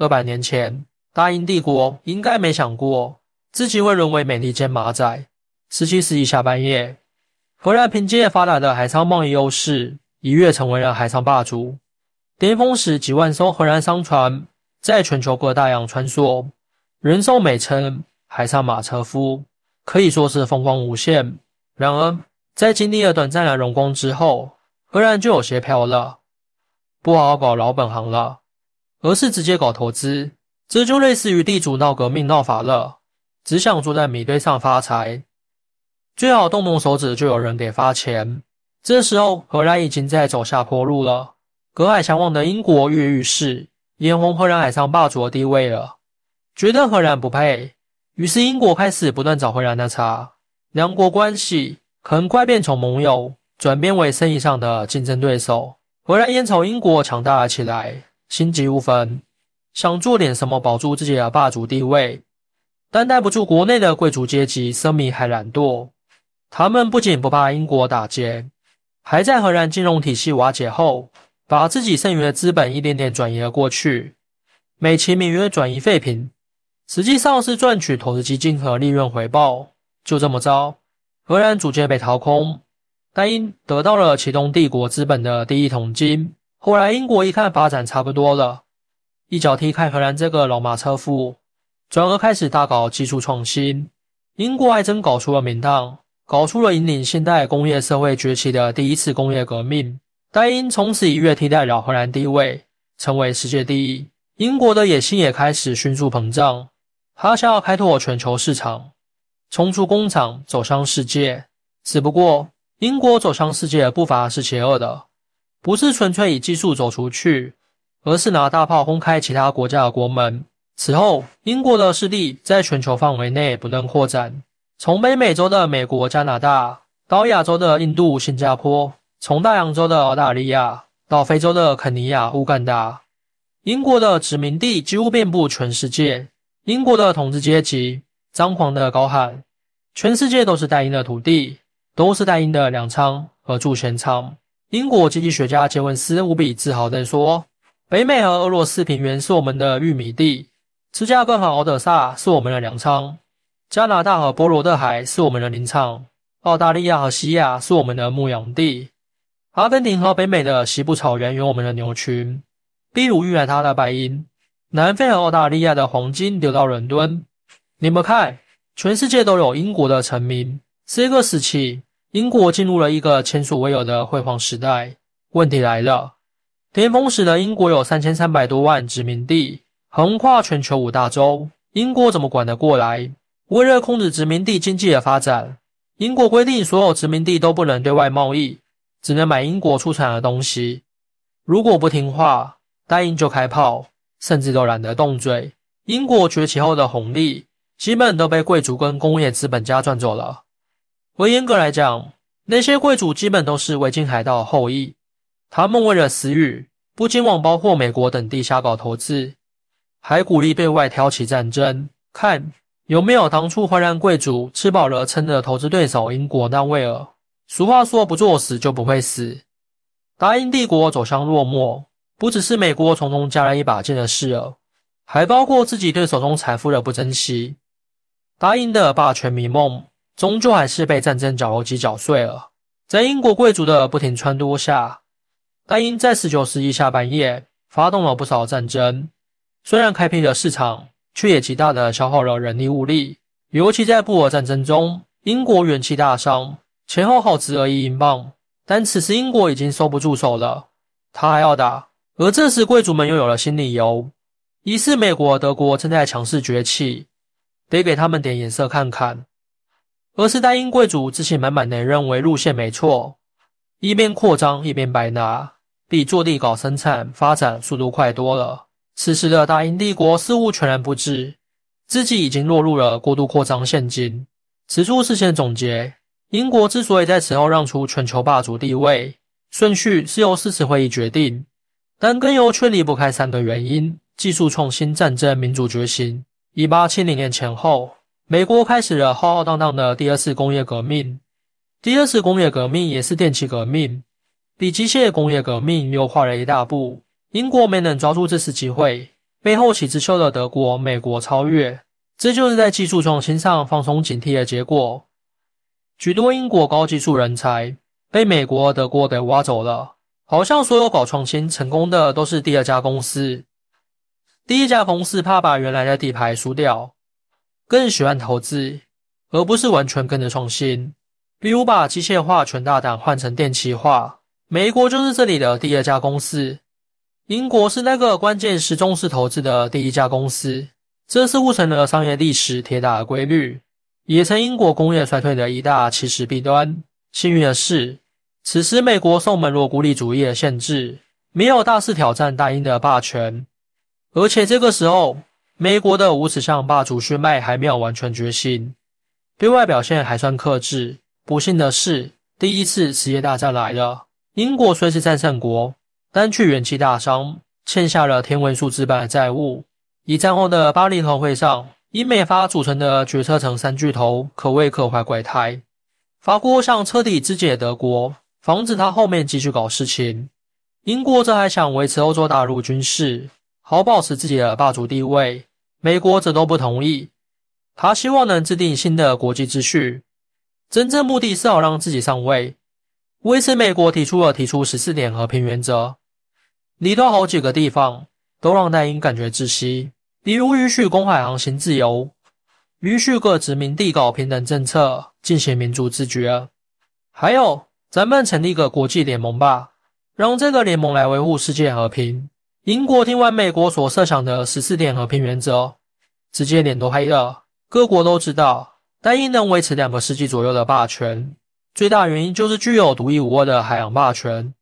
二百年前，大英帝国应该没想过自己会沦为美利坚马仔。十七世纪下半叶，荷兰凭借发达的海上贸易优势，一跃成为了海上霸主。巅峰时，几万艘荷兰商船在全球各大洋穿梭，人受美称“海上马车夫”，可以说是风光无限。然而，在经历了短暂的荣光之后，荷兰就有些飘了，不好好搞老本行了。而是直接搞投资，这就类似于地主闹革命闹法了，只想坐在米堆上发财，最好动动手指就有人给发钱。这时候荷兰已经在走下坡路了，隔海相望的英国跃跃欲试，眼红荷兰海上霸主的地位了，觉得荷兰不配，于是英国开始不断找荷兰的茬，两国关系很快变从盟友转变为生意上的竞争对手。荷兰烟草英国强大了起来。心急如焚，想做点什么保住自己的霸主地位，但耐不住国内的贵族阶级奢靡还懒惰。他们不仅不怕英国打劫，还在荷兰金融体系瓦解后，把自己剩余的资本一点点转移了过去，美其名曰转移废品，实际上是赚取投资基金和利润回报。就这么着，荷兰逐渐被掏空，但因得到了启动帝国资本的第一桶金。后来，英国一看发展差不多了，一脚踢开荷兰这个老马车夫，转而开始大搞技术创新。英国还真搞出了名堂，搞出了引领现代工业社会崛起的第一次工业革命。戴英从此一跃替代了荷兰地位，成为世界第一。英国的野心也开始迅速膨胀，他想要开拓全球市场，冲出工厂，走向世界。只不过，英国走向世界的步伐是邪恶的。不是纯粹以技术走出去，而是拿大炮轰开其他国家的国门。此后，英国的势力在全球范围内不断扩展，从北美洲的美国、加拿大到亚洲的印度、新加坡，从大洋洲的澳大利亚到非洲的肯尼亚、乌干达，英国的殖民地几乎遍布全世界。英国的统治阶级张狂的高喊：“全世界都是戴英的土地，都是戴英的粮仓和铸钱仓。”英国经济学家杰文斯无比自豪地说：“北美和俄罗斯平原是我们的玉米地，芝加哥和敖德萨是我们的粮仓，加拿大和波罗的海是我们的林场，澳大利亚和西亚是我们的牧羊地，阿根廷和北美的西部草原有我们的牛群，秘鲁育来它的白银，南非和澳大利亚的黄金流到伦敦。你们看，全世界都有英国的臣民。这个时期。”英国进入了一个前所未有的辉煌时代。问题来了，巅峰时的英国有三千三百多万殖民地，横跨全球五大洲，英国怎么管得过来？为了控制殖民地经济的发展，英国规定所有殖民地都不能对外贸易，只能买英国出产的东西。如果不听话，答应就开炮，甚至都懒得动嘴。英国崛起后的红利，基本都被贵族跟工业资本家赚走了。而严格来讲，那些贵族基本都是维京海盗后裔。他们为了私欲，不仅往包括美国等地瞎搞投资，还鼓励对外挑起战争。看有没有当初荷兰贵族吃饱了撑的投资对手英国那威尔。俗话说，不作死就不会死。大英帝国走向落寞，不只是美国从中加了一把劲的事儿，还包括自己对手中财富的不珍惜。大英的霸权迷梦。终究还是被战争绞肉机绞碎了。在英国贵族的不停撺掇下，大英在十九世纪下半叶发动了不少战争。虽然开辟了市场，却也极大的消耗了人力物力。尤其在布尔战争中，英国元气大伤，前后耗资二亿英镑。但此时英国已经收不住手了，他还要打。而这时贵族们又有了新理由：一是美国、德国正在强势崛起，得给他们点颜色看看。而是大英贵族自信满满的认为路线没错，一边扩张一边白拿，比坐地搞生产发展速度快多了。此时的大英帝国似乎全然不知自己已经落入了过度扩张陷阱。此处事先总结：英国之所以在此后让出全球霸主地位，顺序是由四次会议决定，但更由却离不开三个原因：技术创新、战争、民主觉醒。一八七零年前后。美国开始了浩浩荡荡的第二次工业革命。第二次工业革命也是电气革命，比机械工业革命又快了一大步。英国没能抓住这次机会，被后起之秀的德国、美国超越。这就是在技术创新上放松警惕的结果。许多英国高技术人才被美国、德国给挖走了，好像所有搞创新成功的都是第二家公司。第一家公司怕把原来的底牌输掉，更喜欢投资，而不是完全跟着创新。比如把机械化全大胆换成电气化，美国就是这里的第二家公司，英国是那个关键时重视投资的第一家公司。这似乎成了商业历史铁打的规律，也成英国工业衰退的一大起始弊端。幸运的是，此时美国受门罗孤立主义的限制，没有大肆挑战大英的霸权。而且这个时候，美国的无耻向霸主血脉还没有完全觉醒，对外表现还算克制。不幸的是，第一次世界大战来了。英国虽是战胜国，但却元气大伤，欠下了天文数字般的债务。一战后的巴黎和会上，英美法组成的决策层三巨头可谓各怀鬼胎。法国想彻底肢解德国，防止他后面继续搞事情；英国则还想维持欧洲大陆军事。好保持自己的霸主地位，美国则都不同意。他希望能制定新的国际秩序，真正目的是好让自己上位。为此，美国提出了提出十四点和平原则，里头好几个地方都让戴英感觉窒息，比如允许公海航行自由，允许各殖民地搞平等政策，进行民主自决，还有咱们成立个国际联盟吧，让这个联盟来维护世界和平。英国听完美国所设想的十四点和平原则，直接脸都黑了。各国都知道，单英能维持两个世纪左右的霸权，最大原因就是具有独一无二的海洋霸权。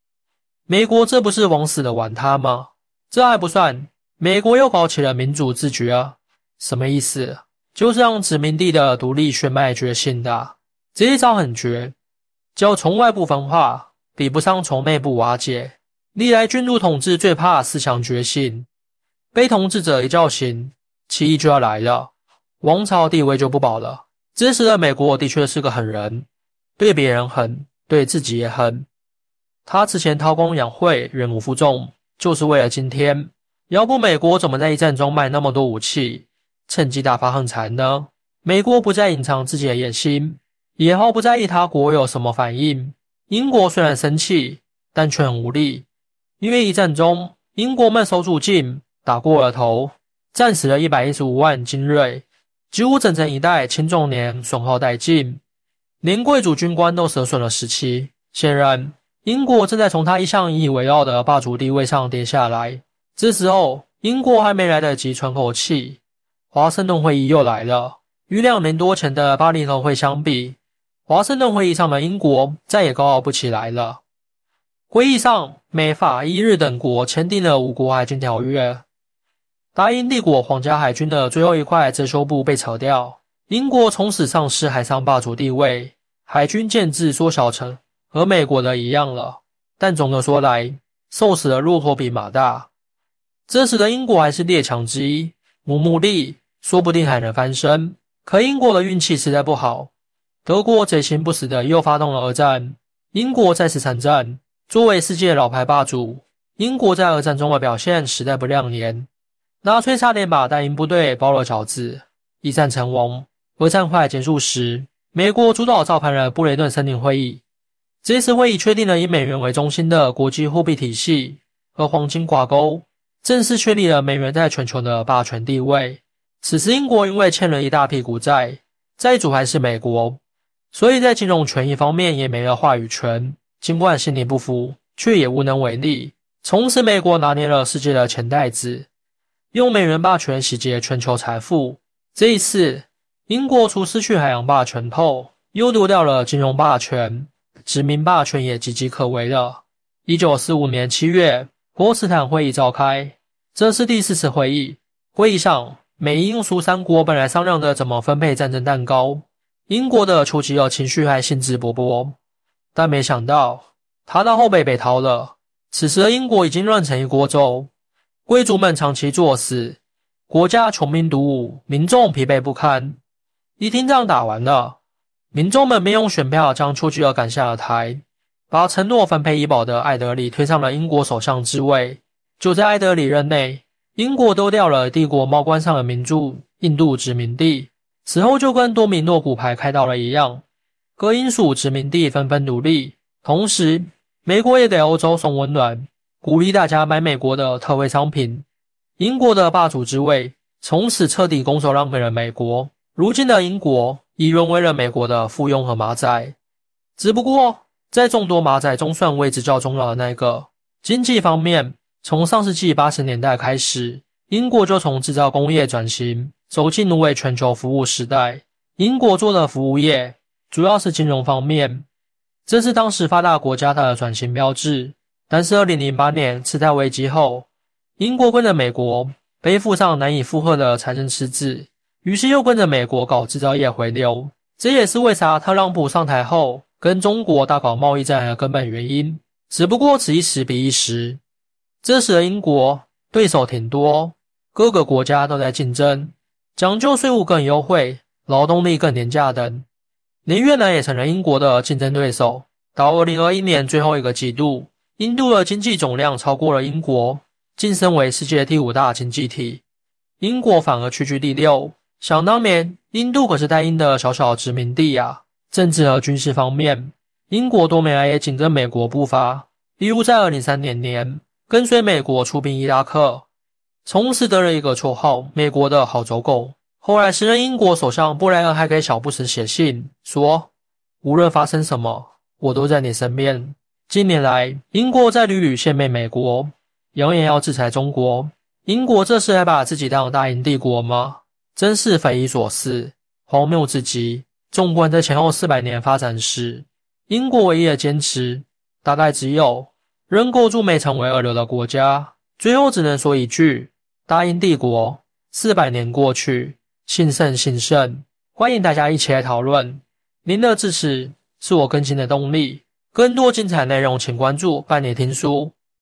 美国这不是往死的玩他吗？这还不算，美国又搞起了民主自决啊！什么意思？就是让殖民地的独立血脉觉醒的。这一招很绝，叫从外部分化，比不上从内部瓦解。历来君主统治最怕思想觉醒，被统治者一叫醒，起义就要来了，王朝地位就不保了。这时的美国的确是个狠人，对别人狠，对自己也狠。他之前韬光养晦，忍辱负重，就是为了今天。要不美国怎么在一战中卖那么多武器，趁机大发横财呢？美国不再隐藏自己的野心，也毫不在意他国有什么反应。英国虽然生气，但却很无力。因为一战中，英国们守住境，打过了头，战死了一百一十五万精锐，几乎整整一代青壮年损耗殆尽，连贵族军官都折损了十七。显然，英国正在从他一向引以为傲的霸主地位上跌下来。这时候，英国还没来得及喘口气，华盛顿会议又来了。与两年多前的巴黎和会相比，华盛顿会议上的英国再也高傲不起来了。会议上，美、法、伊、日等国签订了五国海军条约。大英帝国皇家海军的最后一块遮羞布被扯掉，英国从此丧失海上霸主地位，海军建制缩小成和美国的一样了。但总的说来，瘦死的骆驼比马大。这时的英国还是列强之一，无目的说不定还能翻身。可英国的运气实在不好，德国贼心不死的又发动了二战，英国再次惨战。作为世界老牌霸主，英国在二战中的表现实在不亮眼。纳粹差点把大英部队包了饺子，一战成功。二战快结束时，美国主导召开了布雷顿森林会议。这次会议确定了以美元为中心的国际货币体系和黄金挂钩，正式确立了美元在全球的霸权地位。此时，英国因为欠了一大屁股债，债主还是美国，所以在金融权益方面也没了话语权。尽管心里不服，却也无能为力。从此，美国拿捏了世界的钱袋子，用美元霸权洗劫全球财富。这一次，英国除失去海洋霸权后，又丢掉了金融霸权，殖民霸权也岌岌可危了。一九四五年七月，波茨坦会议召开，这是第四次会议。会议上，美英苏三国本来商量着怎么分配战争蛋糕，英国的丘吉尔情绪还兴致勃勃。但没想到，他到后背被掏了。此时的英国已经乱成一锅粥，贵族们长期作死，国家穷兵黩武，民众疲惫不堪。一听仗打完了，民众们便用选票将丘吉尔赶下了台，把承诺分配医保的艾德里推上了英国首相之位。就在艾德里任内，英国丢掉了帝国帽冠上的名著“印度殖民地”，此后就跟多米诺骨牌开到了一样，各英属殖民地纷纷独立。同时，美国也给欧洲送温暖，鼓励大家买美国的特惠商品。英国的霸主之位从此彻底拱手让给了美国。如今的英国已沦为了美国的附庸和马仔。只不过，在众多马仔中，算位置较重要的那个。经济方面，从上世纪八十年代开始，英国就从制造工业转型，走进为全球服务时代。英国做的服务业主要是金融方面，这是当时发达国家的转型标志。但是，二零零八年次贷危机后，英国跟着美国背负上难以负荷的财政赤字，于是又跟着美国搞制造业回流。这也是为啥特朗普上台后。跟中国大搞贸易战的根本原因，只不过此一时彼一时。这时的英国对手挺多，各个国家都在竞争，讲究税务更优惠、劳动力更廉价等。连越南也成了英国的竞争对手。到二零二一年最后一个季度，印度的经济总量超过了英国，晋升为世界第五大经济体，英国反而屈居第六。想当年，印度可是大英的小小殖民地呀。政治和军事方面，英国多年来也紧跟美国步伐。例如，在二零三零年，跟随美国出兵伊拉克，从此得了一个绰号“美国的好走狗”。后来，时任英国首相布莱恩还给小布什写信说：“无论发生什么，我都在你身边。”近年来，英国在屡屡献媚美国，扬言要制裁中国。英国这是还把自己当大英帝国吗？真是匪夷所思，荒谬至极。纵观这前后四百年发展史，英国唯一的坚持，大概只有仍构筑美成为二流的国家。最后只能说一句：大英帝国四百年过去，信甚信甚。欢迎大家一起来讨论，您的支持是我更新的动力。更多精彩内容，请关注伴你听书。